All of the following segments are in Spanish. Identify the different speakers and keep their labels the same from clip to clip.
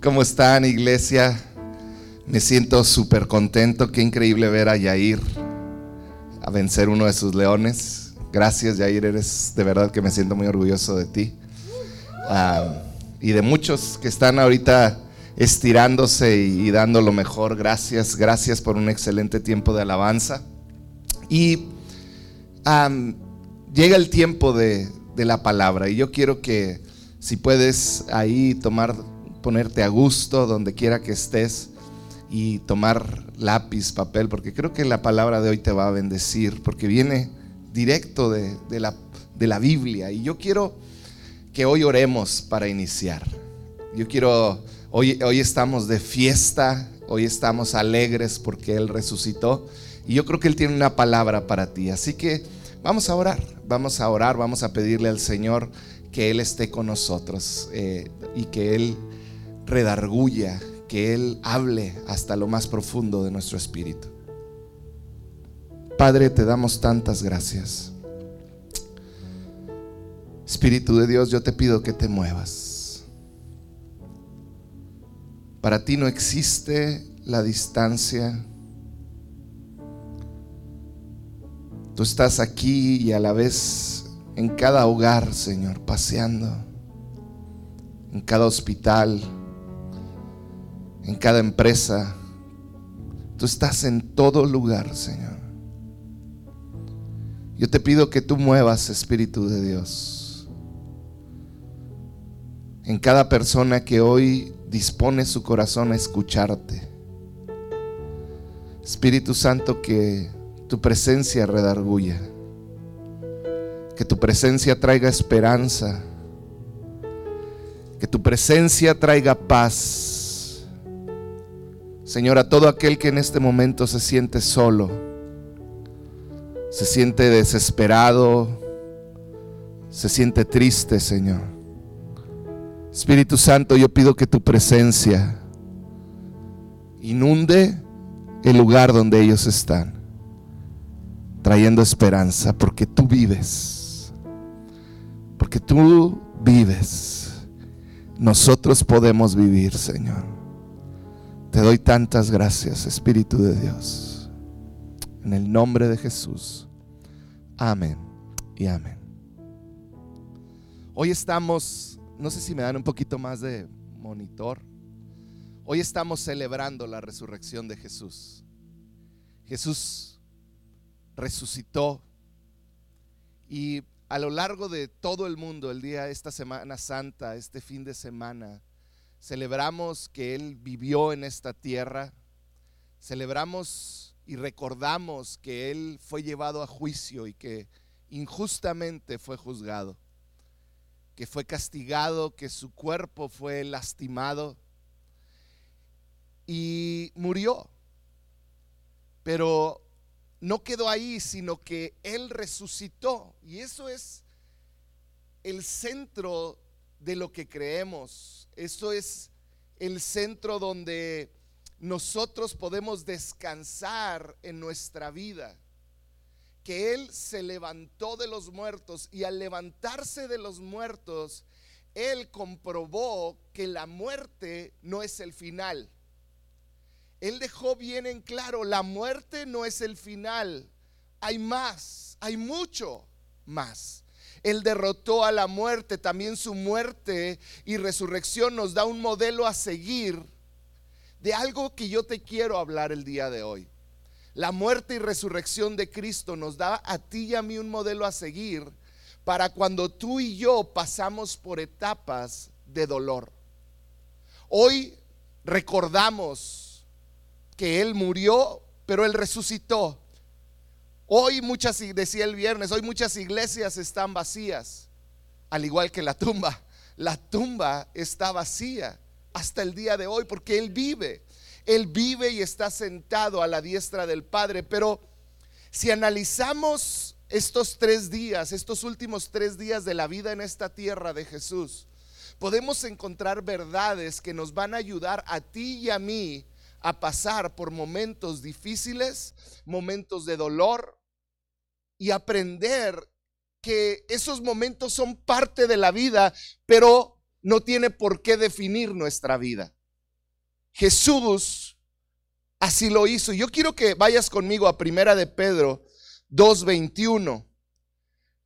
Speaker 1: ¿Cómo están, iglesia? Me siento súper contento. Qué increíble ver a Yair a vencer uno de sus leones. Gracias, Yair. Eres de verdad que me siento muy orgulloso de ti. Ah, y de muchos que están ahorita estirándose y, dando lo mejor. Gracias, gracias por un excelente tiempo de alabanza. Y llega el tiempo de, de la palabra. Y yo quiero que si puedes ahí tomar, ponerte a gusto donde quiera que estés y tomar lápiz, papel, porque creo que la palabra de hoy te va a bendecir, porque viene directo de, la, de la Biblia. Y yo quiero que hoy oremos para iniciar. Yo quiero, hoy, hoy estamos de fiesta, hoy estamos alegres porque Él resucitó. Y yo creo que Él tiene una palabra para ti. Así que vamos a orar, vamos a orar, vamos a pedirle al Señor que Él esté con nosotros eh, y que Él redarguya, que Él hable hasta lo más profundo de nuestro espíritu. Padre, te damos tantas gracias. Espíritu de Dios, yo te pido que te muevas. Para ti no existe la distancia. Tú estás aquí y a la vez en cada hogar, Señor, paseando, en cada hospital, en cada empresa. Tú estás en todo lugar, Señor. Yo te pido que tú muevas, Espíritu de Dios, en cada persona que hoy dispone su corazón a escucharte. Espíritu Santo, que tu presencia redarguya que tu presencia traiga esperanza. Que tu presencia traiga paz. Señor, a todo aquel que en este momento se siente solo, se siente desesperado, se siente triste, Señor. Espíritu Santo, yo pido que tu presencia inunde el lugar donde ellos están, trayendo esperanza, porque tú vives. Porque tú vives. Nosotros podemos vivir, Señor. Te doy tantas gracias, Espíritu de Dios. En el nombre de Jesús. Amén y amén. Hoy estamos, no sé si me dan un poquito más de monitor. Hoy estamos celebrando la resurrección de Jesús. Jesús resucitó y a lo largo de todo el mundo, el día, esta Semana Santa, este fin de semana, celebramos que Él vivió en esta tierra, celebramos y recordamos que Él fue llevado a juicio y que injustamente fue juzgado, que fue castigado, que su cuerpo fue lastimado y murió. Pero no quedó ahí, sino que Él resucitó. Y eso es el centro de lo que creemos. Eso es el centro donde nosotros podemos descansar en nuestra vida. Que Él se levantó de los muertos y al levantarse de los muertos, Él comprobó que la muerte no es el final él dejó bien en claro, la muerte no es el final, hay más, hay mucho más. Él derrotó a la muerte, también su muerte y resurrección nos da un modelo a seguir de algo que yo te quiero hablar el día de hoy. La muerte y resurrección de Cristo nos da a ti y a mí un modelo a seguir para cuando tú y yo pasamos por etapas de dolor. Hoy recordamos que Él murió, pero Él resucitó. Hoy muchas, decía el viernes, hoy muchas iglesias están vacías, al igual que la tumba. La tumba está vacía hasta el día de hoy porque Él vive. Él vive y está sentado a la diestra del Padre. Pero si analizamos estos tres días, estos últimos tres días de la vida en esta tierra de Jesús, podemos encontrar verdades que nos van a ayudar a ti y a mí a pasar por momentos difíciles, momentos de dolor y aprender que esos momentos son parte de la vida, pero no tiene por qué definir nuestra vida. Jesús así lo hizo. Yo quiero que vayas conmigo a Primera de Pedro 2.21.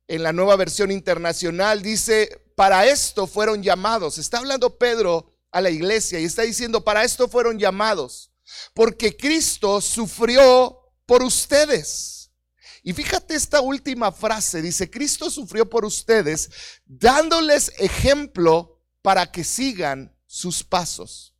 Speaker 1: En la nueva versión internacional dice, para esto fueron llamados. Está hablando Pedro a la iglesia y está diciendo, para esto fueron llamados. Porque Cristo sufrió por ustedes. Y fíjate esta última frase, dice, Cristo sufrió por ustedes, dándoles ejemplo para que sigan sus pasos.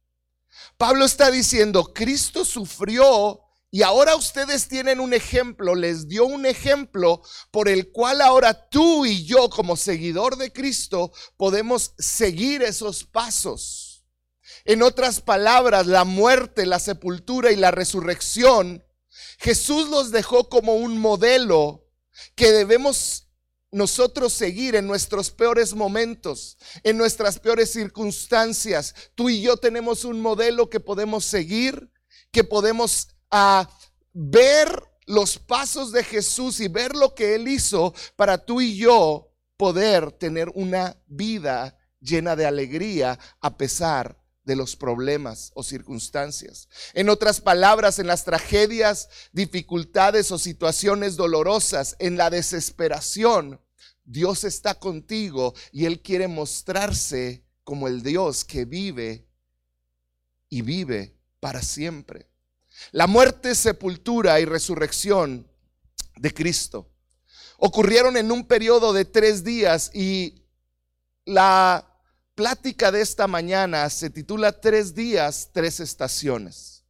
Speaker 1: Pablo está diciendo, Cristo sufrió y ahora ustedes tienen un ejemplo, les dio un ejemplo por el cual ahora tú y yo como seguidor de Cristo podemos seguir esos pasos. En otras palabras, la muerte, la sepultura y la resurrección Jesús los dejó como un modelo que debemos nosotros seguir en nuestros peores momentos, en nuestras peores circunstancias. Tú y yo tenemos un modelo que podemos seguir, que podemos ah, ver los pasos de Jesús y ver lo que Él hizo para tú y yo poder tener una vida llena de alegría a pesar de los problemas o circunstancias. En otras palabras, en las tragedias, dificultades o situaciones dolorosas, en la desesperación, Dios está contigo y Él quiere mostrarse como el Dios que vive y vive para siempre. La muerte, sepultura y resurrección de Cristo ocurrieron en un periodo de tres días y la plática de esta mañana se titula Tres días, tres estaciones.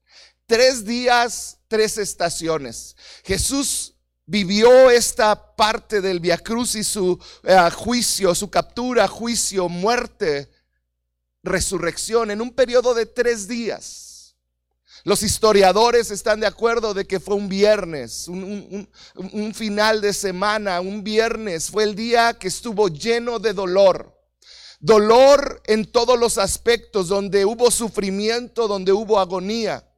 Speaker 1: Tres días, tres estaciones. Jesús vivió esta parte del Via Cruz y su eh, juicio, su captura, juicio, muerte, resurrección en un periodo de tres días. Los historiadores están de acuerdo de que fue un viernes, un final de semana, un viernes. Fue el día que estuvo lleno de dolor Dolor en todos los aspectos, donde hubo sufrimiento, donde hubo agonía.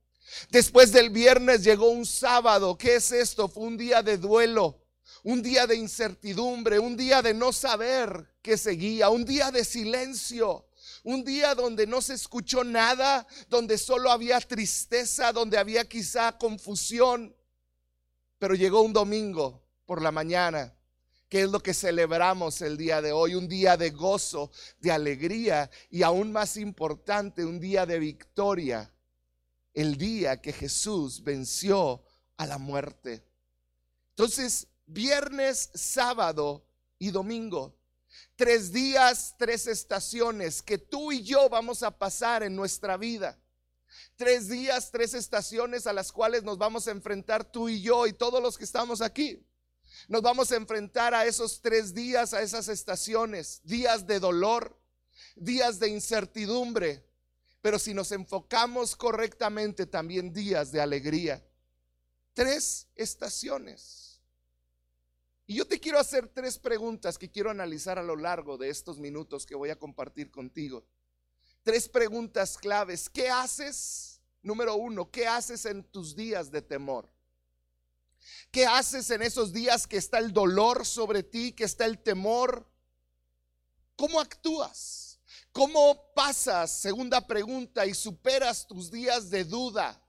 Speaker 1: Después del viernes llegó un sábado. ¿Qué es esto? Fue un día de duelo, un día de incertidumbre, un día de no saber qué seguía, un día de silencio. Un día donde no se escuchó nada, donde solo había tristeza, donde había quizá confusión. Pero llegó un domingo por la mañana ¿Qué es lo que celebramos el día de hoy? Un día de gozo, de alegría y aún más importante, un día de victoria. El día que Jesús venció a la muerte. Entonces, viernes, sábado y domingo. Tres días, tres estaciones que tú y yo vamos a pasar en nuestra vida. Tres días, tres estaciones a las cuales nos vamos a enfrentar tú y yo y todos los que estamos aquí. Nos vamos a enfrentar a esos tres días, a esas estaciones, días de dolor, días de incertidumbre, pero si nos enfocamos correctamente, también días de alegría. Tres estaciones. Y yo te quiero hacer tres preguntas que quiero analizar a lo largo de estos minutos que voy a compartir contigo. Tres preguntas claves. ¿Qué haces? Número uno, ¿qué haces en tus días de temor? ¿Qué haces en esos días que está el dolor sobre ti, que está el temor? ¿Cómo actúas? ¿Cómo pasas, segunda pregunta, y superas tus días de duda?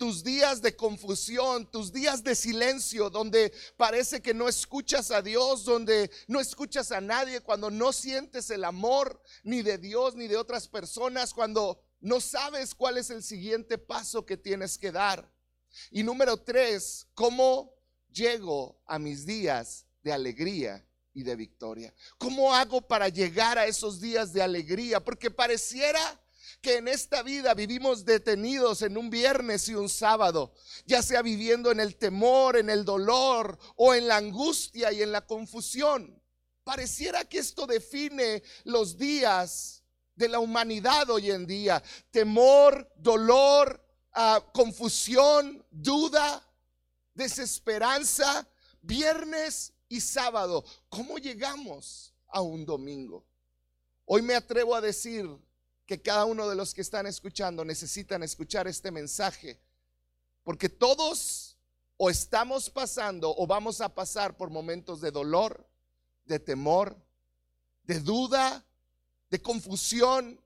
Speaker 1: tus días de confusión, tus días de silencio, donde parece que no escuchas a Dios, donde no escuchas a nadie, cuando no sientes el amor ni de Dios ni de otras personas, cuando no sabes cuál es el siguiente paso que tienes que dar. Y número tres, ¿cómo llego a mis días de alegría y de victoria? ¿Cómo hago para llegar a esos días de alegría? Porque pareciera que en esta vida vivimos detenidos en un viernes y un sábado, ya sea viviendo en el temor, en el dolor o en la angustia y en la confusión. Pareciera que esto define los días de la humanidad hoy en día. Temor, dolor, confusión, duda, desesperanza, viernes y sábado. ¿Cómo llegamos a un domingo? Hoy me atrevo a decir que cada uno de los que están escuchando necesitan escuchar este mensaje, porque todos o estamos pasando o vamos a pasar por momentos de dolor, de temor, de duda, de confusión,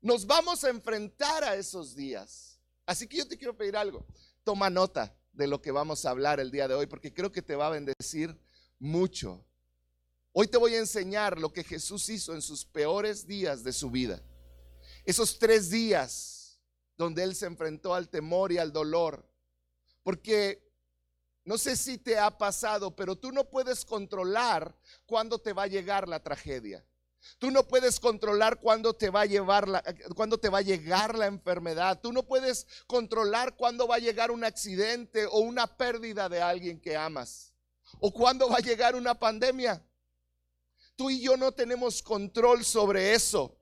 Speaker 1: nos vamos a enfrentar a esos días. Así que yo te quiero pedir algo. Toma nota de lo que vamos a hablar el día de hoy, porque creo que te va a bendecir mucho. Hoy te voy a enseñar lo que Jesús hizo en sus peores días de su vida. Esos tres días donde Él se enfrentó al temor y al dolor. Porque no sé si te ha pasado, pero tú no puedes controlar cuándo te va a llegar la tragedia. Tú no puedes controlar cuándo te va a llevar la, te va a llegar la enfermedad. Tú no puedes controlar cuándo va a llegar un accidente o una pérdida de alguien que amas. O cuándo va a llegar una pandemia. Tú y yo no tenemos control sobre eso.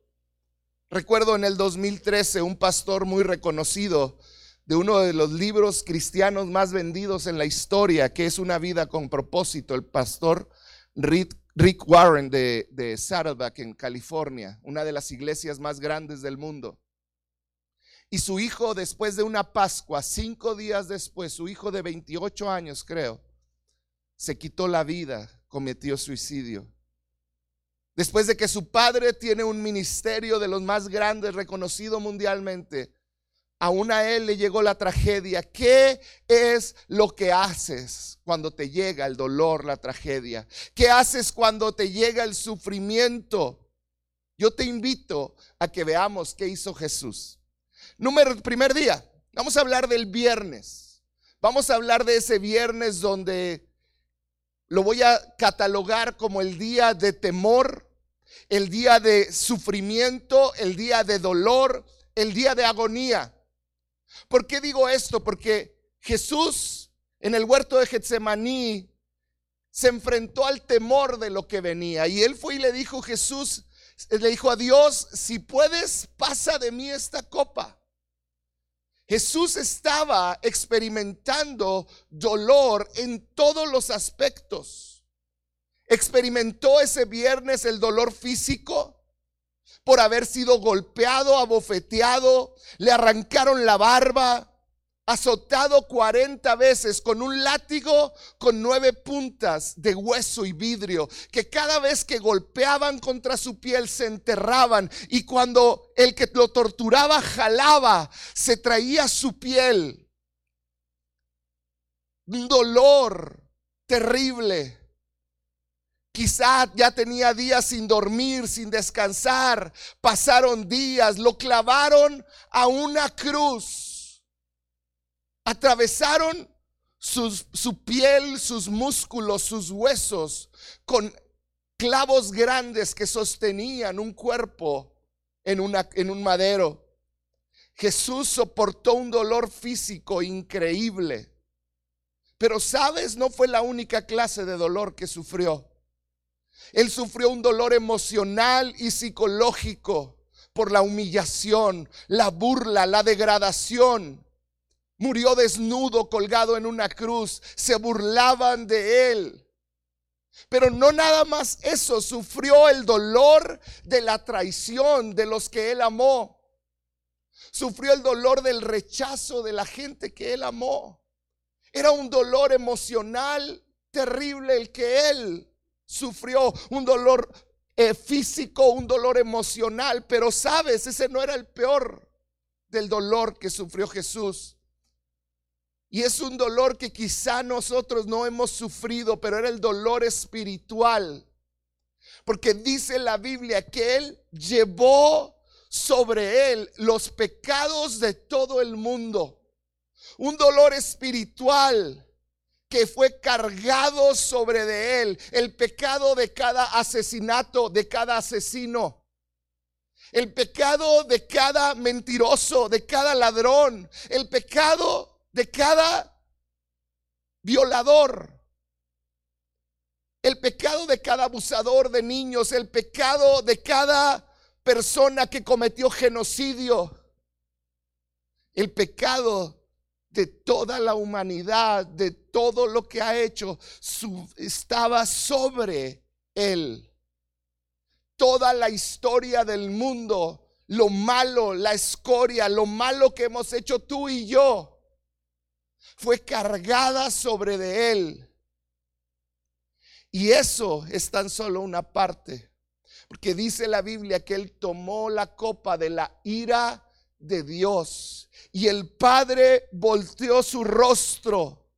Speaker 1: Recuerdo en el 2013 un pastor muy reconocido de uno de los libros cristianos más vendidos en la historia, que es Una vida con propósito, el pastor Rick, Warren de, de Saddleback en California, una de las iglesias más grandes del mundo. Y su hijo, después de una Pascua, cinco días después, su hijo de 28 años, creo, se quitó la vida, cometió suicidio. Después de que su padre tiene un ministerio de los más grandes, reconocido mundialmente, Aún a él le llegó la tragedia. ¿Qué es lo que haces cuando te llega el dolor, la tragedia? ¿Qué haces cuando te llega el sufrimiento? Yo te invito a que veamos qué hizo Jesús. Número primer día. Vamos a hablar del viernes. Vamos a hablar de ese viernes donde lo voy a catalogar como el día de temor, el día de sufrimiento, el día de dolor, el día de agonía. ¿Por qué digo esto? Porque Jesús en el huerto de Getsemaní se enfrentó al temor de lo que venía. Y él fue y le dijo, Jesús, le dijo a Dios, si puedes, pasa de mí esta copa. Jesús estaba experimentando dolor en todos los aspectos. Experimentó ese viernes el dolor físico, por haber sido golpeado, abofeteado, le arrancaron la barba, azotado 40 veces con un látigo con nueve puntas de hueso y vidrio, que cada vez que golpeaban contra su piel se enterraban y cuando el que lo torturaba jalaba, se traía su piel. Un dolor terrible. Quizá ya tenía días sin dormir, sin descansar. Pasaron días, lo clavaron a una cruz. Atravesaron su piel, sus músculos, sus huesos con clavos grandes que sostenían un cuerpo en, en un madero. Jesús soportó un dolor físico increíble. Pero sabes, no fue la única clase de dolor que sufrió. Él sufrió un dolor emocional y psicológico por la humillación, la burla, la degradación. Murió desnudo, colgado en una cruz. Se burlaban de él. Pero no nada más eso, sufrió el dolor de la traición de los que él amó. Sufrió el dolor del rechazo de la gente que él amó. Era un dolor emocional terrible el que él sufrió un dolor eh, físico, un dolor emocional, pero sabes, ese no era el peor del dolor que sufrió Jesús. Y es un dolor que quizá nosotros no hemos sufrido, pero era el dolor espiritual. Porque dice la Biblia que Él llevó sobre Él los pecados de todo el mundo. Un dolor espiritual que fue cargado sobre de él el pecado de cada asesinato, de cada asesino. El pecado de cada mentiroso, de cada ladrón. El pecado de cada violador. El pecado de cada abusador de niños. El pecado de cada persona que cometió genocidio. El pecado de toda la humanidad, de todo lo que ha hecho, estaba sobre él. Toda la historia del mundo, lo malo, la escoria, lo malo que hemos hecho tú y yo, fue cargada sobre de él. Y eso es tan solo una parte. Porque dice la Biblia que Él tomó la copa de la ira de Dios y el Padre volteó su rostro.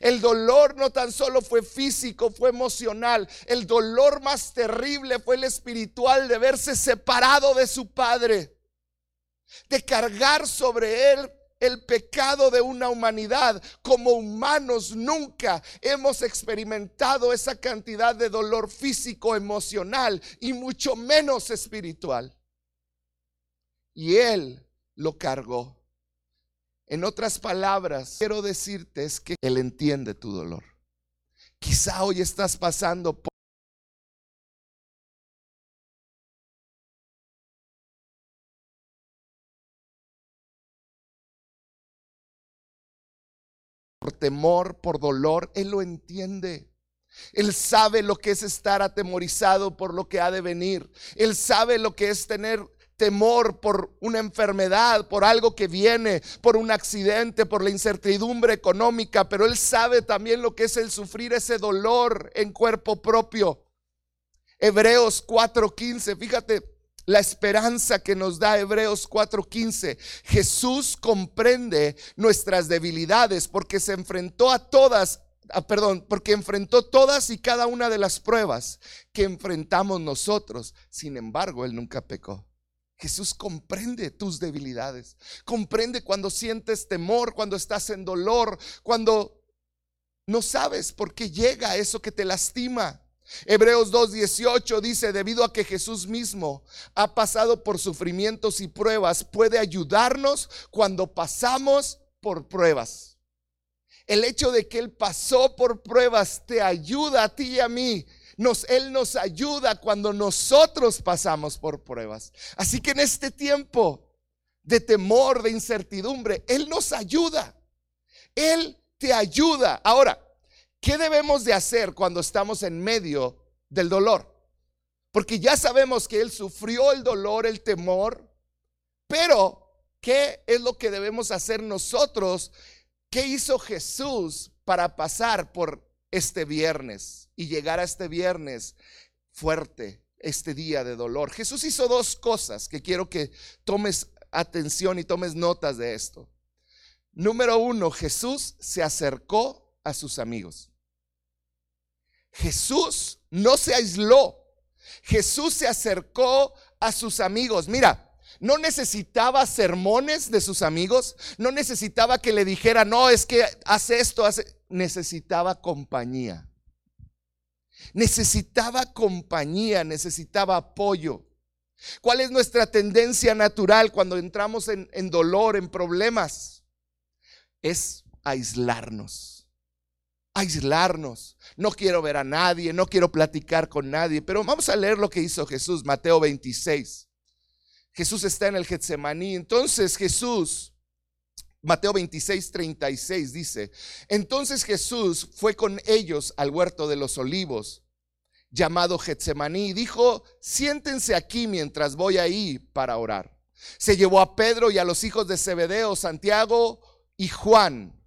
Speaker 1: El dolor no tan solo fue físico, fue emocional. El dolor más terrible fue el espiritual de verse separado de su Padre, de cargar sobre Él el pecado de una humanidad. Como humanos nunca hemos experimentado esa cantidad de dolor físico, emocional y mucho menos espiritual. Y Él lo cargó. En otras palabras, quiero decirte es que Él entiende tu dolor. Quizá hoy estás pasando por por temor, por dolor, Él lo entiende. Él sabe lo que es estar atemorizado por lo que ha de venir. Él sabe lo que es tener temor por una enfermedad, por algo que viene, por un accidente, por la incertidumbre económica, pero Él sabe también lo que es el sufrir ese dolor en cuerpo propio. Hebreos 4:15, fíjate, la esperanza que nos da Hebreos 4:15. Jesús comprende nuestras debilidades porque se enfrentó a todas, ah, perdón, porque enfrentó todas y cada una de las pruebas que enfrentamos nosotros. Sin embargo, Él nunca pecó. Jesús comprende tus debilidades, comprende cuando sientes temor, cuando estás en dolor, cuando no sabes por qué llega eso que te lastima. Hebreos 2.18 dice, debido a que Jesús mismo ha pasado por sufrimientos y pruebas, puede ayudarnos cuando pasamos por pruebas. El hecho de que Él pasó por pruebas te ayuda a ti y a mí. Él nos ayuda cuando nosotros pasamos por pruebas. Así que en este tiempo de temor, de incertidumbre, Él nos ayuda. Él te ayuda. Ahora, ¿Qué debemos de hacer cuando estamos en medio del dolor? Porque ya sabemos que Él sufrió el dolor, el temor, pero ¿qué es lo que debemos hacer nosotros? ¿Qué hizo Jesús para pasar por este viernes y llegar a este viernes fuerte, este día de dolor? Jesús hizo dos cosas que quiero que tomes atención y tomes notas de esto. Número uno, Jesús se acercó a sus amigos. Jesús no se aisló. Jesús se acercó a sus amigos. Mira, no necesitaba sermones de sus amigos. No necesitaba que le dijera, no, es que hace esto. Necesitaba compañía. Necesitaba compañía, necesitaba apoyo. ¿Cuál es nuestra tendencia natural cuando entramos en, en dolor, en problemas? Es aislarnos aislarnos. No quiero ver a nadie, no quiero platicar con nadie, pero vamos a leer lo que hizo Jesús, Mateo 26. Jesús está en el Getsemaní. Entonces Jesús, Mateo 26, 36 dice, entonces Jesús fue con ellos al huerto de los olivos, llamado Getsemaní, y dijo, siéntense aquí mientras voy ahí para orar. Se llevó a Pedro y a los hijos de Zebedeo, Santiago y Juan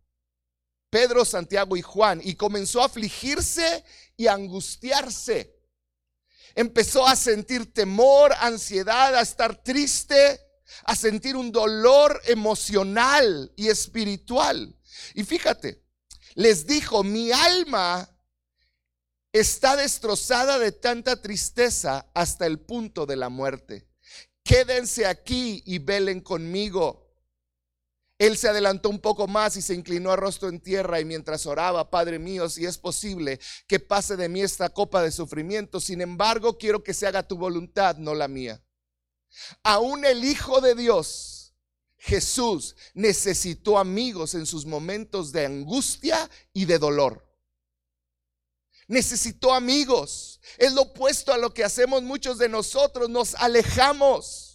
Speaker 1: Pedro, Santiago y Juan, y comenzó a afligirse y a angustiarse. Empezó a sentir temor, ansiedad, a estar triste, a sentir un dolor emocional y espiritual. Y fíjate, les dijo, mi alma está destrozada de tanta tristeza hasta el punto de la muerte. Quédense aquí y velen conmigo. Él se adelantó un poco más y se inclinó a rostro en tierra y mientras oraba, Padre mío, si es posible que pase de mí esta copa de sufrimiento, sin embargo quiero que se haga tu voluntad, no la mía. Aún el Hijo de Dios, Jesús, necesitó amigos en sus momentos de angustia y de dolor. Necesitó amigos. Es lo opuesto a lo que hacemos muchos de nosotros, nos alejamos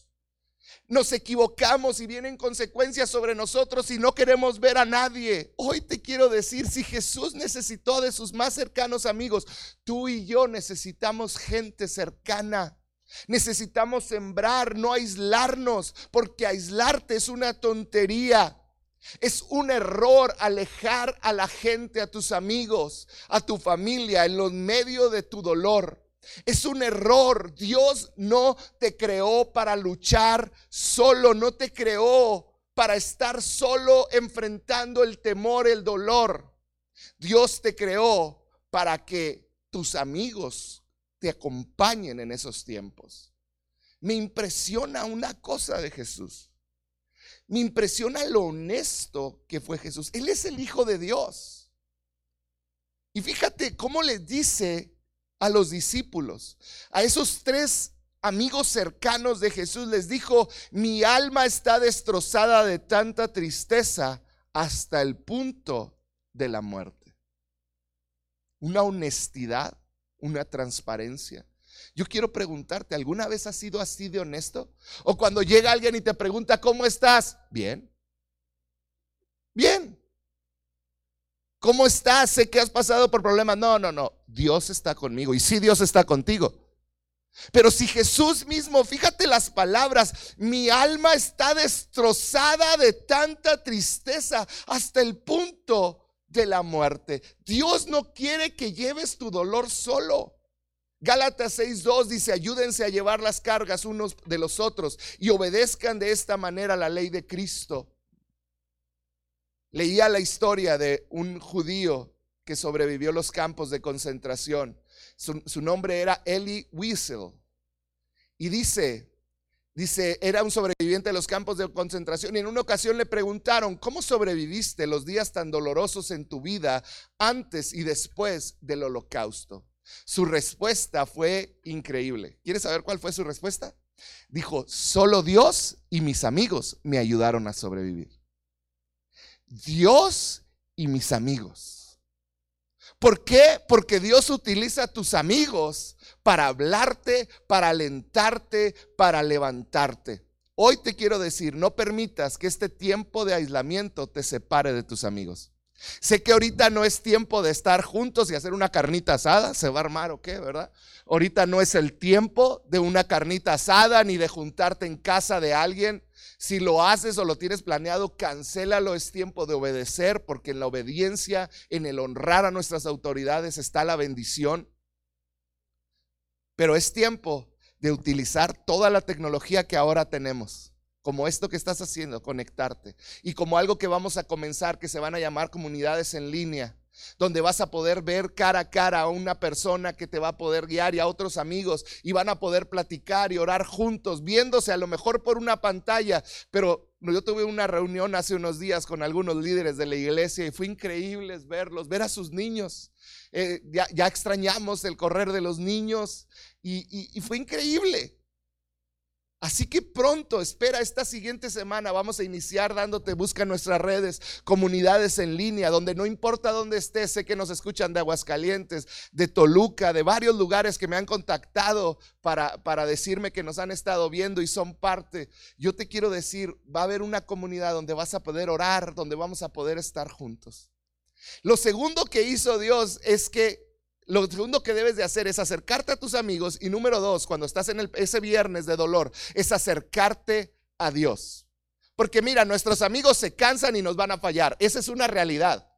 Speaker 1: nos equivocamos y vienen consecuencias sobre nosotros y no queremos ver a nadie. Hoy te quiero decir, si Jesús necesitó de sus más cercanos amigos, tú y yo necesitamos gente cercana. Necesitamos sembrar, no aislarnos, porque aislarte es una tontería. Es un error alejar a la gente, a tus amigos, a tu familia en los medios de tu dolor. Es un error. Dios no te creó para luchar solo, no te creó para estar solo enfrentando el temor, el dolor. Dios te creó para que tus amigos te acompañen en esos tiempos. Me impresiona una cosa de Jesús. Me impresiona lo honesto que fue Jesús. Él es el Hijo de Dios. Y fíjate cómo le dice a los discípulos, a esos tres amigos cercanos de Jesús, les dijo, mi alma está destrozada de tanta tristeza hasta el punto de la muerte. Una honestidad, una transparencia. Yo quiero preguntarte, ¿alguna vez has sido así de honesto? O cuando llega alguien y te pregunta, ¿cómo estás? Bien. Bien. ¿Cómo estás? Sé que has pasado por problemas. No, no, no. Dios está conmigo. Y sí, Dios está contigo. Pero si Jesús mismo, fíjate las palabras, mi alma está destrozada de tanta tristeza hasta el punto de la muerte. Dios no quiere que lleves tu dolor solo. Gálatas 6.2 dice, ayúdense a llevar las cargas unos de los otros y obedezcan de esta manera la ley de Cristo. Leía la historia de un judío que sobrevivió los campos de concentración. Su, su nombre era Eli Wiesel. Y dice, dice, era un sobreviviente de los campos de concentración y en una ocasión le preguntaron, ¿cómo sobreviviste los días tan dolorosos en tu vida antes y después del holocausto? Su respuesta fue increíble. ¿Quieres saber cuál fue su respuesta? Dijo, solo Dios y mis amigos me ayudaron a sobrevivir. Dios y mis amigos. ¿Por qué? Porque Dios utiliza a tus amigos para hablarte, para alentarte, para levantarte. Hoy te quiero decir, no permitas que este tiempo de aislamiento te separe de tus amigos. Sé que ahorita no es tiempo de estar juntos y hacer una carnita asada, se va a armar o qué, ¿verdad? Ahorita no es el tiempo de una carnita asada ni de juntarte en casa de alguien. Si lo haces o lo tienes planeado, cancélalo. Es tiempo de obedecer porque en la obediencia, en el honrar a nuestras autoridades está la bendición. Pero es tiempo de utilizar toda la tecnología que ahora tenemos, como esto que estás haciendo, conectarte, y como algo que vamos a comenzar, que se van a llamar comunidades en línea donde vas a poder ver cara a cara a una persona que te va a poder guiar y a otros amigos y van a poder platicar y orar juntos, viéndose a lo mejor por una pantalla, pero yo tuve una reunión hace unos días con algunos líderes de la iglesia y fue increíble verlos, ver a sus niños. Eh, ya, extrañamos el correr de los niños y fue increíble. Así que pronto, espera esta siguiente semana, vamos a iniciar dándote, busca nuestras redes, comunidades en línea, donde no importa dónde estés, sé que nos escuchan de Aguascalientes, de Toluca, de varios lugares que me han contactado para, para decirme que nos han estado viendo y son parte. Yo te quiero decir, va a haber una comunidad donde vas a poder orar, donde vamos a poder estar juntos. Lo segundo que hizo Dios es que lo segundo que debes de hacer es acercarte a tus amigos y número dos, cuando estás en ese viernes de dolor, es acercarte a Dios. Porque mira, nuestros amigos se cansan y nos van a fallar. Esa es una realidad.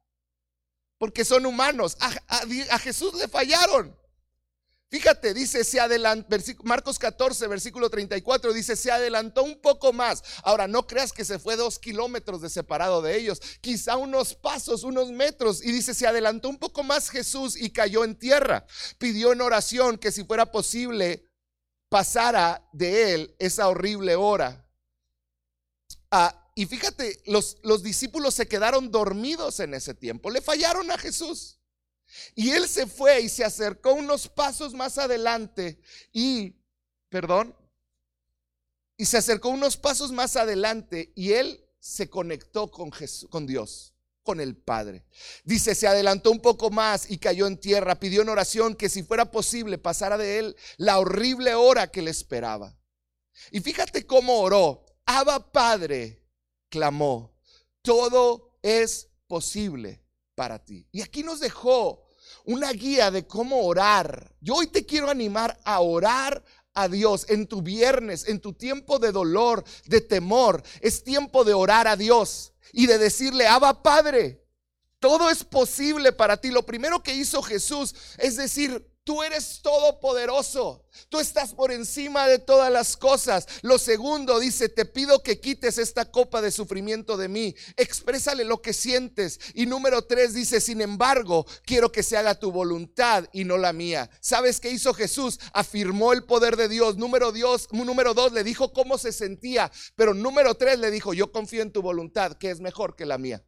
Speaker 1: Porque son humanos. a Jesús le fallaron. Fíjate, dice, se adelantó, Marcos 14, versículo 34, dice, se adelantó un poco más. Ahora, no creas que se fue dos kilómetros de separado de ellos, quizá unos pasos, unos metros. Y dice, se adelantó un poco más Jesús y cayó en tierra. Pidió en oración que si fuera posible, pasara de él esa horrible hora. Ah, y fíjate, los, los discípulos se quedaron dormidos en ese tiempo, le fallaron a Jesús. Y él se fue y se acercó unos pasos más adelante y, perdón, y se acercó unos pasos más adelante y él se conectó con Jesús, con Dios, con el Padre. Dice, se adelantó un poco más y cayó en tierra, pidió en oración que si fuera posible pasara de él la horrible hora que le esperaba. Y fíjate cómo oró. Abba Padre, clamó, todo es posible para ti. Y aquí nos dejó una guía de cómo orar. Yo hoy te quiero animar a orar a Dios en tu viernes, en tu tiempo de dolor, de temor. Es tiempo de orar a Dios y de decirle, Abba Padre, todo es posible para ti. Lo primero que hizo Jesús es decir, Tú eres todopoderoso. Tú estás por encima de todas las cosas. Lo segundo dice, te pido que quites esta copa de sufrimiento de mí. Exprésale lo que sientes. Y número tres dice, sin embargo, quiero que se haga tu voluntad y no la mía. ¿Sabes qué hizo Jesús? Afirmó el poder de Dios. Número, Dios, número dos, le dijo cómo se sentía. Pero número tres le dijo, yo confío en tu voluntad, que es mejor que la mía.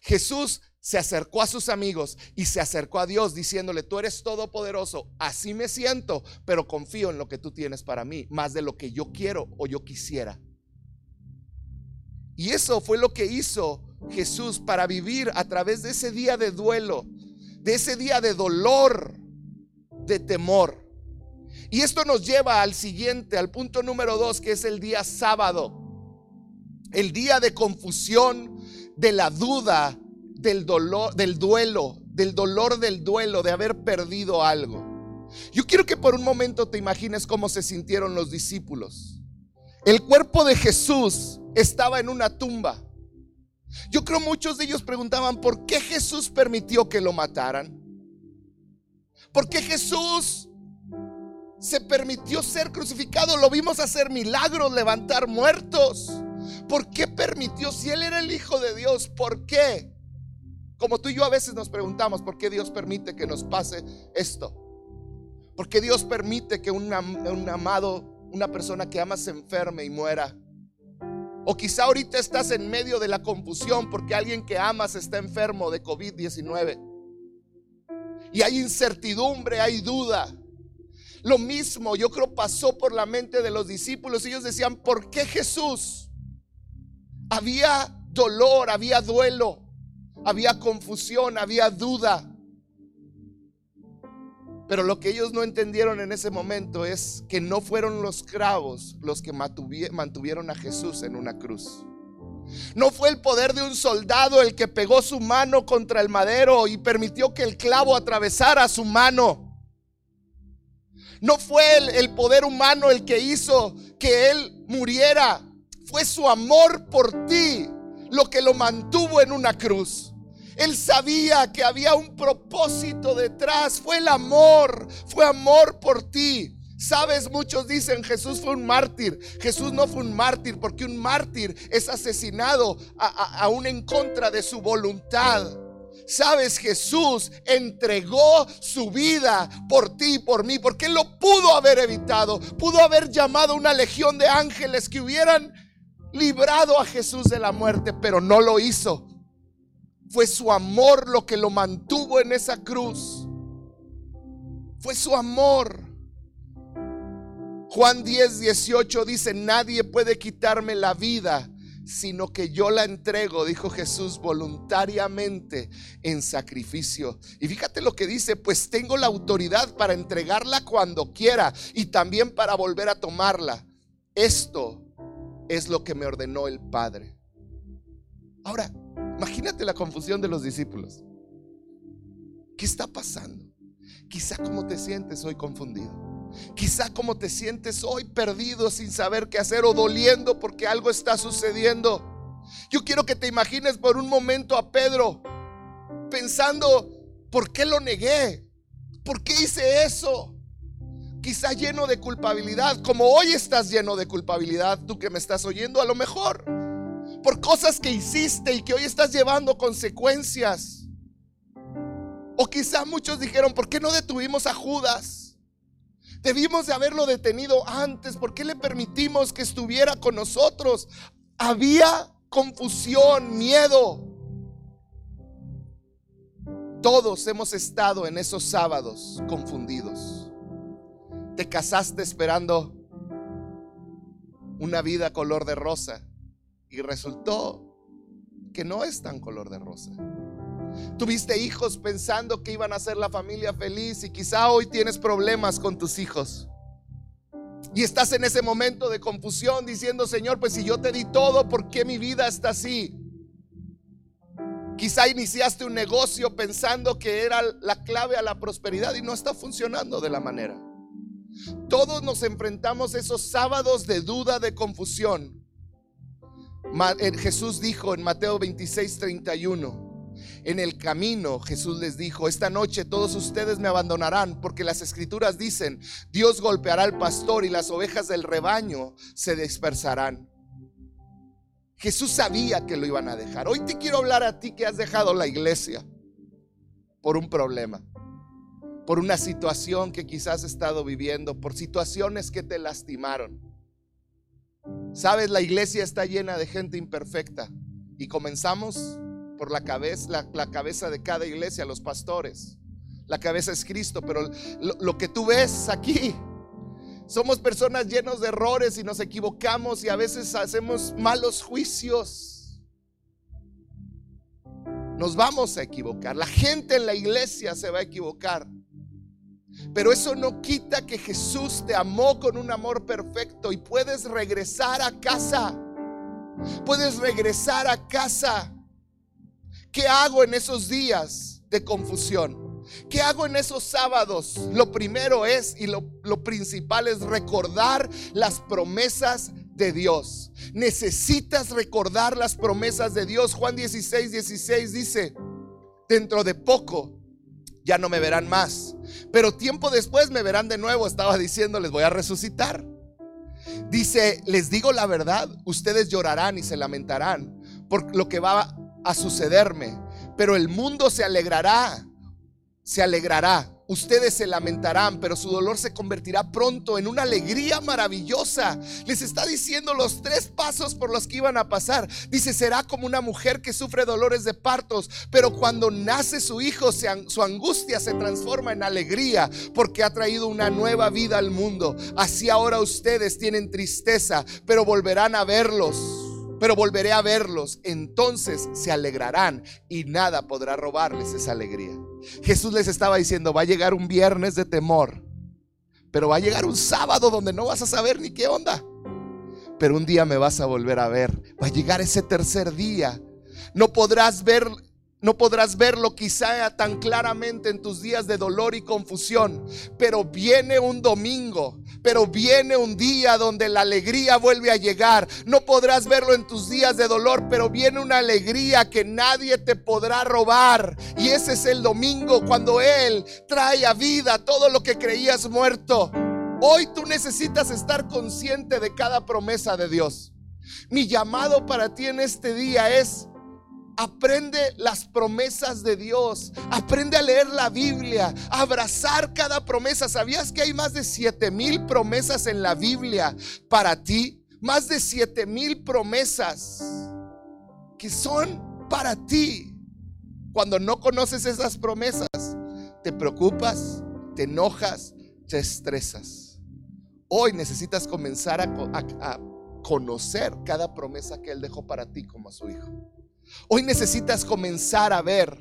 Speaker 1: Jesús se acercó a sus amigos y se acercó a Dios diciéndole, tú eres todopoderoso, así me siento, pero confío en lo que tú tienes para mí, más de lo que yo quiero o yo quisiera. Y eso fue lo que hizo Jesús para vivir a través de ese día de duelo, de ese día de dolor, de temor. Y esto nos lleva al siguiente, al punto número dos, que es el día sábado. El día de confusión, de la duda, del dolor, del duelo, del dolor del duelo, de haber perdido algo. Yo quiero que por un momento te imagines cómo se sintieron los discípulos. El cuerpo de Jesús estaba en una tumba. Yo creo muchos de ellos preguntaban, ¿por qué Jesús permitió que lo mataran? ¿Por qué Jesús se permitió ser crucificado? Lo vimos hacer milagros, levantar muertos. ¿Por qué permitió? Si Él era el Hijo de Dios, ¿por qué? Como tú y yo a veces nos preguntamos, ¿por qué Dios permite que nos pase esto? ¿Por qué Dios permite que un, amado, una persona que amas se enferme y muera? O quizá ahorita estás en medio de la confusión porque alguien que amas está enfermo de COVID-19. Y hay incertidumbre, hay duda. Lo mismo yo creo pasó por la mente de los discípulos. Ellos decían, ¿por qué Jesús? Había dolor, había duelo había confusión, había duda. Pero lo que ellos no entendieron en ese momento es que no fueron los cravos los que mantuvieron a Jesús en una cruz. No fue el poder de un soldado el que pegó su mano contra el madero y permitió que el clavo atravesara su mano. No fue el, el, poder humano el que hizo que él muriera. Fue su amor por ti lo que lo mantuvo en una cruz. Él sabía que había un propósito detrás. Fue el amor, fue amor por ti. Sabes, muchos dicen Jesús fue un mártir. Jesús no fue un mártir porque un mártir es asesinado aún en contra de su voluntad. Sabes, Jesús entregó su vida por ti y por mí, porque Él lo pudo haber evitado. Pudo haber llamado una legión de ángeles que hubieran librado a Jesús de la muerte, pero no lo hizo. Fue su amor lo que lo mantuvo en esa cruz. Fue su amor. Juan 10, 18 dice, nadie puede quitarme la vida, sino que yo la entrego, dijo Jesús, voluntariamente en sacrificio. Y fíjate lo que dice, pues tengo la autoridad para entregarla cuando quiera y también para volver a tomarla. Esto es lo que me ordenó el Padre. Ahora, imagínate la confusión de los discípulos. ¿Qué está pasando? Quizá como te sientes hoy confundido. Quizá como te sientes hoy perdido sin saber qué hacer o doliendo porque algo está sucediendo. Yo quiero que te imagines por un momento a Pedro pensando, ¿por qué lo negué? ¿Por qué hice eso? quizá lleno de culpabilidad, como hoy estás lleno de culpabilidad, tú que me estás oyendo, a lo mejor, por cosas que hiciste y que hoy estás llevando consecuencias. O quizá muchos dijeron, ¿por qué no detuvimos a Judas? Debimos de haberlo detenido antes, ¿por qué le permitimos que estuviera con nosotros? Había confusión, miedo. Todos hemos estado en esos sábados confundidos te casaste esperando una vida color de rosa y resultó que no es tan color de rosa. Tuviste hijos pensando que iban a ser la familia feliz y quizá hoy tienes problemas con tus hijos. Y estás en ese momento de confusión diciendo, Señor, pues si yo te di todo, ¿por qué mi vida está así? Quizá iniciaste un negocio pensando que era la clave a la prosperidad y no está funcionando de la manera. Todos nos enfrentamos esos sábados de duda, de confusión. Eh, Jesús dijo en Mateo 26, 31, En el camino Jesús les dijo, esta noche todos ustedes me abandonarán porque las escrituras dicen, Dios golpeará al pastor y las ovejas del rebaño se dispersarán. Jesús sabía que lo iban a dejar. Hoy te quiero hablar a ti que has dejado la iglesia por un problema, por una situación que quizás has estado viviendo, por situaciones que te lastimaron. Sabes, la iglesia está llena de gente imperfecta y comenzamos por la cabeza, la, cabeza de cada iglesia, los pastores. La cabeza es Cristo, pero lo, que tú ves aquí, somos personas llenos de errores y nos equivocamos y a veces hacemos malos juicios. Nos vamos a equivocar. La gente en la iglesia se va a equivocar. Pero eso no quita que Jesús te amó con un amor perfecto y puedes regresar a casa. Puedes regresar a casa. ¿Qué hago en esos días de confusión? ¿Qué hago en esos sábados? Lo primero es y lo, principal es recordar las promesas de Dios. Necesitas recordar las promesas de Dios. Juan 16, 16 dice, dentro de poco ya no me verán más, pero tiempo después me verán de nuevo. Estaba diciendo, les voy a resucitar. Dice, les digo la verdad, ustedes llorarán y se lamentarán por lo que va a sucederme, pero el mundo se alegrará, se alegrará. Ustedes se lamentarán, pero su dolor se convertirá pronto en una alegría maravillosa. Les está diciendo los tres pasos por los que iban a pasar. Dice, será como una mujer que sufre dolores de partos, pero cuando nace su hijo, su angustia se transforma en alegría porque ha traído una nueva vida al mundo. Así ahora ustedes tienen tristeza, pero volverán a verlos pero volveré a verlos, entonces se alegrarán y nada podrá robarles esa alegría. Jesús les estaba diciendo, va a llegar un viernes de temor, pero va a llegar un sábado donde no vas a saber ni qué onda. Pero un día me vas a volver a ver. Va a llegar ese tercer día. No podrás ver no podrás verlo quizá tan claramente en tus días de dolor y confusión, pero viene un domingo, pero viene un día donde la alegría vuelve a llegar. No podrás verlo en tus días de dolor, pero viene una alegría que nadie te podrá robar. Y ese es el domingo cuando Él trae a vida todo lo que creías muerto. Hoy tú necesitas estar consciente de cada promesa de Dios. Mi llamado para ti en este día es Aprende las promesas de Dios. Aprende a leer la Biblia. A abrazar cada promesa. ¿Sabías que hay más de siete mil promesas en la Biblia para ti? Más de siete mil promesas que son para ti. Cuando no conoces esas promesas, te preocupas, te enojas, te estresas. Hoy necesitas comenzar a, a conocer cada promesa que Él dejó para ti como a su hijo. Hoy necesitas comenzar a ver,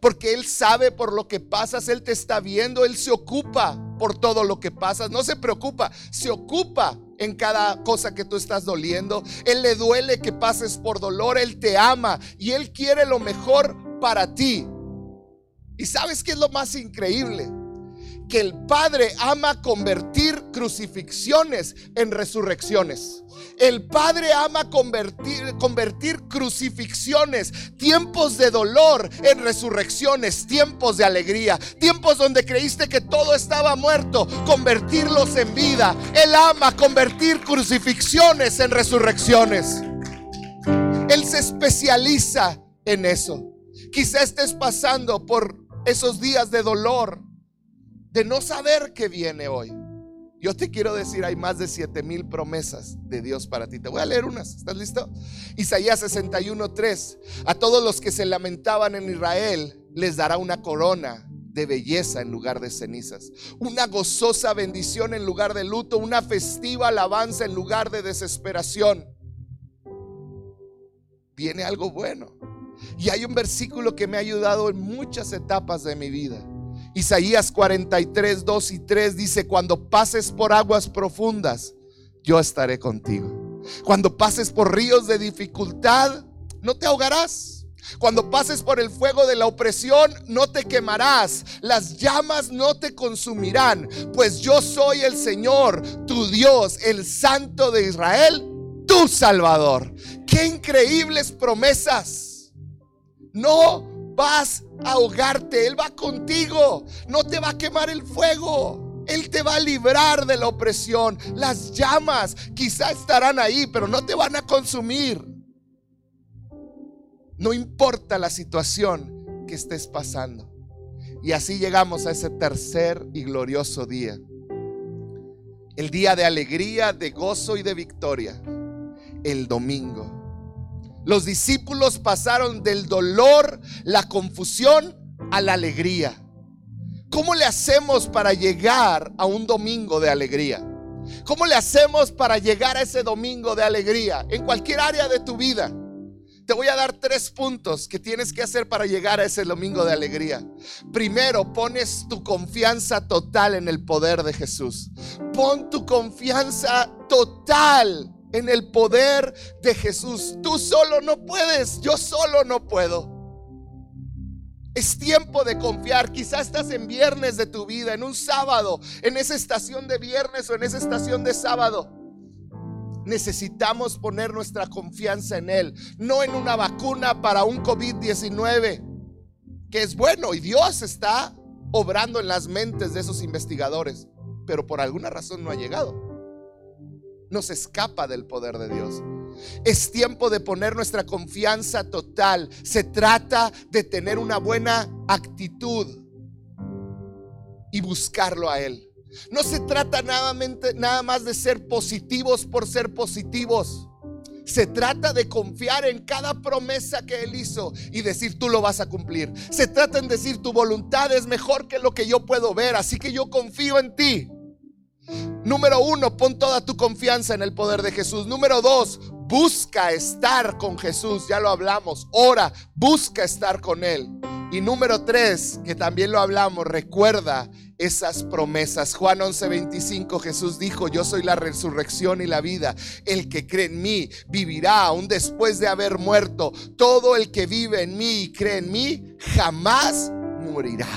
Speaker 1: porque Él sabe por lo que pasas, Él te está viendo, Él se ocupa por todo lo que pasas, no se preocupa, se ocupa en cada cosa que tú estás doliendo. Él le duele que pases por dolor, Él te ama y Él quiere lo mejor para ti. ¿Y sabes qué es lo más increíble? Que el Padre ama convertir crucifixiones en resurrecciones. El Padre ama convertir, convertir crucifixiones, tiempos de dolor en resurrecciones, tiempos de alegría, tiempos donde creíste que todo estaba muerto, convertirlos en vida. Él ama convertir crucifixiones en resurrecciones. Él se especializa en eso. Quizá estés pasando por esos días de dolor, de no saber qué viene hoy. Yo te quiero decir, hay más de siete mil promesas de Dios para ti. Te voy a leer unas. ¿Estás listo? Isaías 61:3. A todos los que se lamentaban en Israel les dará una corona de belleza en lugar de cenizas, una gozosa bendición en lugar de luto, una festiva alabanza en lugar de desesperación. Viene algo bueno. Y hay un versículo que me ha ayudado en muchas etapas de mi vida. Isaías 43, 2 y 3 dice, cuando pases por aguas profundas, yo estaré contigo. Cuando pases por ríos de dificultad, no te ahogarás. Cuando pases por el fuego de la opresión, no te quemarás. Las llamas no te consumirán, pues yo soy el Señor, tu Dios, el Santo de Israel, tu Salvador. Qué increíbles promesas. No vas a ahogarte, Él va contigo, no te va a quemar el fuego. Él te va a librar de la opresión. Las llamas quizá estarán ahí, pero no te van a consumir. No importa la situación que estés pasando. Y así llegamos a ese tercer y glorioso día. El día de alegría, de gozo y de victoria. El domingo. Los discípulos pasaron del dolor, la confusión, a la alegría. ¿Cómo le hacemos para llegar a un domingo de alegría? ¿Cómo le hacemos para llegar a ese domingo de alegría en cualquier área de tu vida? Te voy a dar tres puntos que tienes que hacer para llegar a ese domingo de alegría. Primero, pones tu confianza total en el poder de Jesús. Pon tu confianza total en el poder de Jesús. Tú solo no puedes, yo solo no puedo. Es tiempo de confiar. Quizás estás en viernes de tu vida, en un sábado, en esa estación de viernes o en esa estación de sábado. Necesitamos poner nuestra confianza en Él, no en una vacuna para un COVID-19, que es bueno y Dios está obrando en las mentes de esos investigadores, pero por alguna razón no ha llegado nos escapa del poder de Dios. Es tiempo de poner nuestra confianza total. Se trata de tener una buena actitud y buscarlo a Él. No se trata nada, más de ser positivos por ser positivos. Se trata de confiar en cada promesa que Él hizo y decir tú lo vas a cumplir. Se trata en decir tu voluntad es mejor que lo que yo puedo ver, así que yo confío en ti. Número uno, pon toda tu confianza en el poder de Jesús. Número dos, busca estar con Jesús. Ya lo hablamos. Ora, busca estar con Él. Y número tres, que también lo hablamos, recuerda esas promesas. Juan 11:25 Jesús dijo, yo soy la resurrección y la vida. El que cree en mí vivirá aún después de haber muerto. Todo el que vive en mí y cree en mí jamás morirá.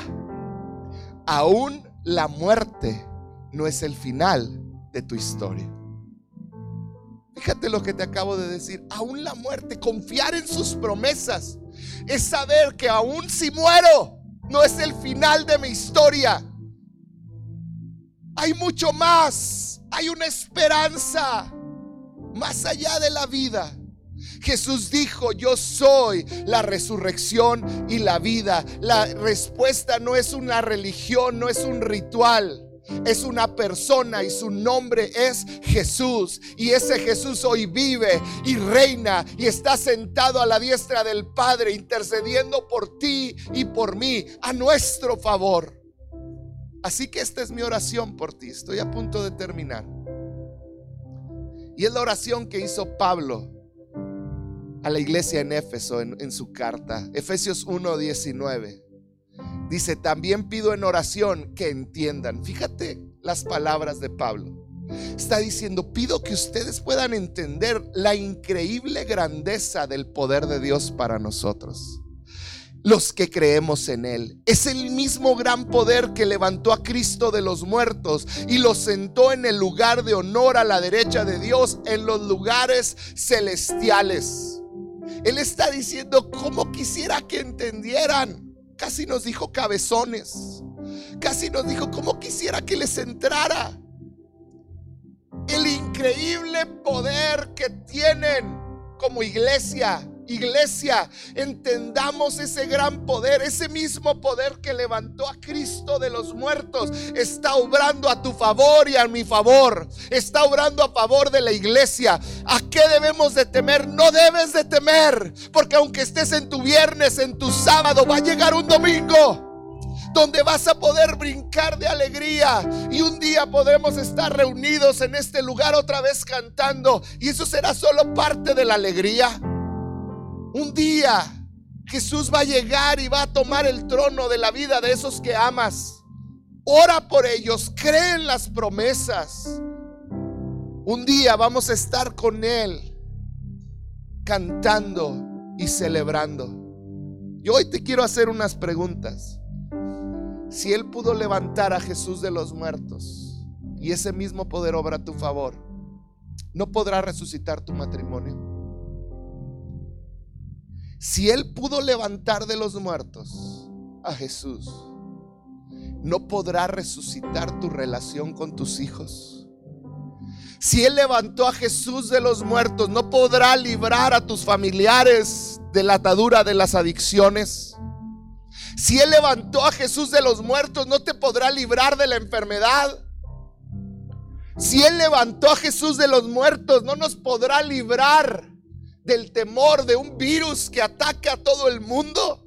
Speaker 1: Aún la muerte no es el final de tu historia. Fíjate lo que te acabo de decir. Aún la muerte, confiar en sus promesas, es saber que aún si muero, no es el final de mi historia. Hay mucho más. Hay una esperanza más allá de la vida. Jesús dijo, yo soy la resurrección y la vida. La respuesta no es una religión, no es un ritual es una persona y su nombre es Jesús. Y ese Jesús hoy vive y reina y está sentado a la diestra del Padre intercediendo por ti y por mí a nuestro favor. Así que esta es mi oración por ti. Estoy a punto de terminar. Y es la oración que hizo Pablo a la iglesia en Éfeso en, su carta. Efesios 1:19. Dice, también pido en oración que entiendan. Fíjate las palabras de Pablo. Está diciendo, pido que ustedes puedan entender la increíble grandeza del poder de Dios para nosotros. Los que creemos en Él. Es el mismo gran poder que levantó a Cristo de los muertos y lo sentó en el lugar de honor a la derecha de Dios en los lugares celestiales. Él está diciendo, como quisiera que entendieran Casi nos dijo cabezones. Casi nos dijo, ¿cómo quisiera que les entrara? El increíble poder que tienen como iglesia Iglesia, entendamos ese gran poder, ese mismo poder que levantó a Cristo de los muertos, está obrando a tu favor y a mi favor, está obrando a favor de la iglesia. ¿A qué debemos de temer? No debes de temer, porque aunque estés en tu viernes, en tu sábado, va a llegar un domingo donde vas a poder brincar de alegría y un día podemos estar reunidos en este lugar otra vez cantando y eso será solo parte de la alegría. Un día Jesús va a llegar y va a tomar el trono de la vida de esos que amas. Ora por ellos, cree en las promesas. Un día vamos a estar con Él cantando y celebrando. Y hoy te quiero hacer unas preguntas. Si Él pudo levantar a Jesús de los muertos y ese mismo poder obra a tu favor, ¿no podrá resucitar tu matrimonio? Si Él pudo levantar de los muertos a Jesús, ¿no podrá resucitar tu relación con tus hijos? Si Él levantó a Jesús de los muertos, ¿no podrá librar a tus familiares de la atadura de las adicciones? Si Él levantó a Jesús de los muertos, ¿no te podrá librar de la enfermedad? Si Él levantó a Jesús de los muertos, ¿no nos podrá librar del temor de un virus que ataca a todo el mundo?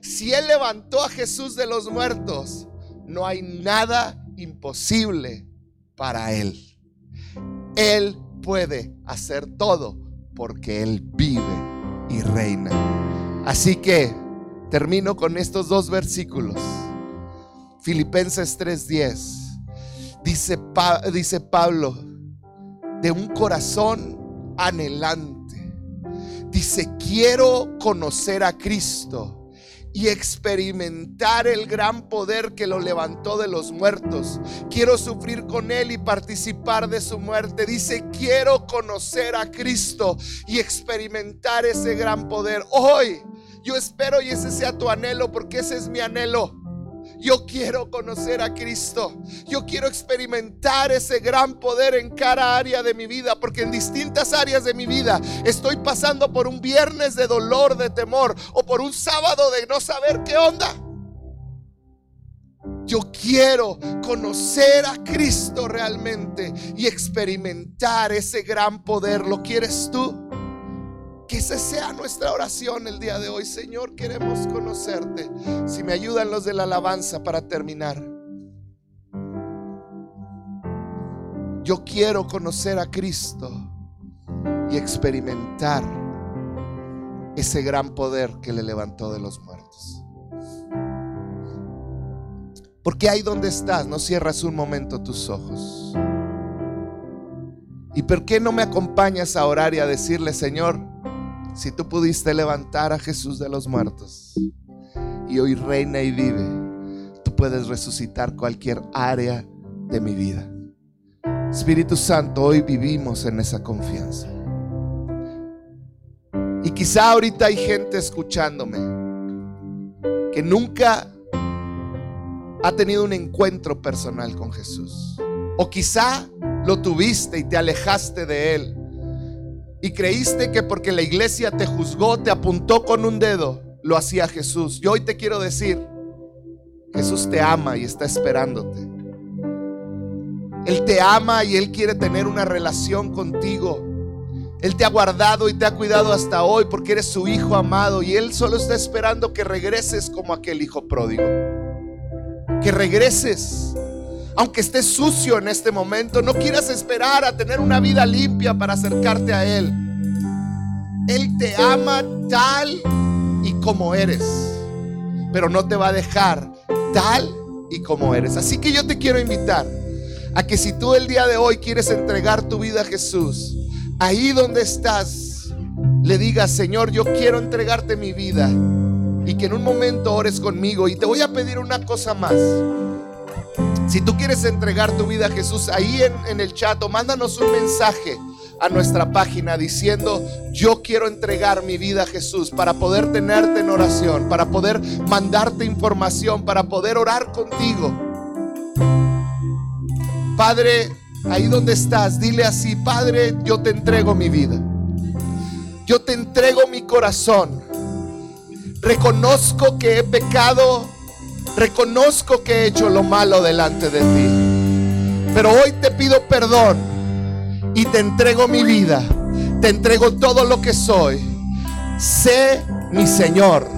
Speaker 1: Si Él levantó a Jesús de los muertos, no hay nada imposible para Él. Él puede hacer todo porque Él vive y reina. Así que termino con estos dos versículos. Filipenses 3:10. Dice, dice Pablo, de un corazón anhelante. Dice, quiero conocer a Cristo y experimentar el gran poder que lo levantó de los muertos. Quiero sufrir con Él y participar de su muerte. Dice, quiero conocer a Cristo y experimentar ese gran poder. Hoy yo espero y ese sea tu anhelo porque ese es mi anhelo. Yo quiero conocer a Cristo. Yo quiero experimentar ese gran poder en cada área de mi vida, porque en distintas áreas de mi vida estoy pasando por un viernes de dolor, de temor, o por un sábado de no saber qué onda. Yo quiero conocer a Cristo realmente y experimentar ese gran poder. ¿Lo quieres tú? Que esa sea nuestra oración el día de hoy. Señor, queremos conocerte. Si me ayudan los de la alabanza para terminar. Yo quiero conocer a Cristo y experimentar ese gran poder que le levantó de los muertos. Porque ahí donde estás, no cierras un momento tus ojos. ¿Y por qué no me acompañas a orar y a decirle, Señor, si tú pudiste levantar a Jesús de los muertos y hoy reina y vive, tú puedes resucitar cualquier área de mi vida. Espíritu Santo, hoy vivimos en esa confianza. Y quizá ahorita hay gente escuchándome que nunca ha tenido un encuentro personal con Jesús. O quizá lo tuviste y te alejaste de Él y creíste que porque la iglesia te juzgó, te apuntó con un dedo, lo hacía Jesús. Yo hoy te quiero decir, Jesús te ama y está esperándote. Él te ama y Él quiere tener una relación contigo. Él te ha guardado y te ha cuidado hasta hoy porque eres su hijo amado y Él solo está esperando que regreses como aquel hijo pródigo. Que regreses aunque estés sucio en este momento, no quieras esperar a tener una vida limpia para acercarte a Él. Él te ama tal y como eres, pero no te va a dejar tal y como eres. Así que yo te quiero invitar a que si tú el día de hoy quieres entregar tu vida a Jesús, ahí donde estás, le digas, Señor, yo quiero entregarte mi vida y que en un momento ores conmigo. Y te voy a pedir una cosa más. Si tú quieres entregar tu vida a Jesús, ahí en, el chat mándanos un mensaje a nuestra página diciendo, yo quiero entregar mi vida a Jesús para poder tenerte en oración, para poder mandarte información, para poder orar contigo. Padre, ahí donde estás, dile así, Padre, yo te entrego mi vida. Yo te entrego mi corazón. Reconozco que he pecado Reconozco que he hecho lo malo delante de ti. Pero hoy te pido perdón y te entrego mi vida. Te entrego todo lo que soy. Sé mi Señor.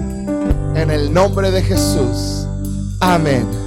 Speaker 1: En el nombre de Jesús. Amén.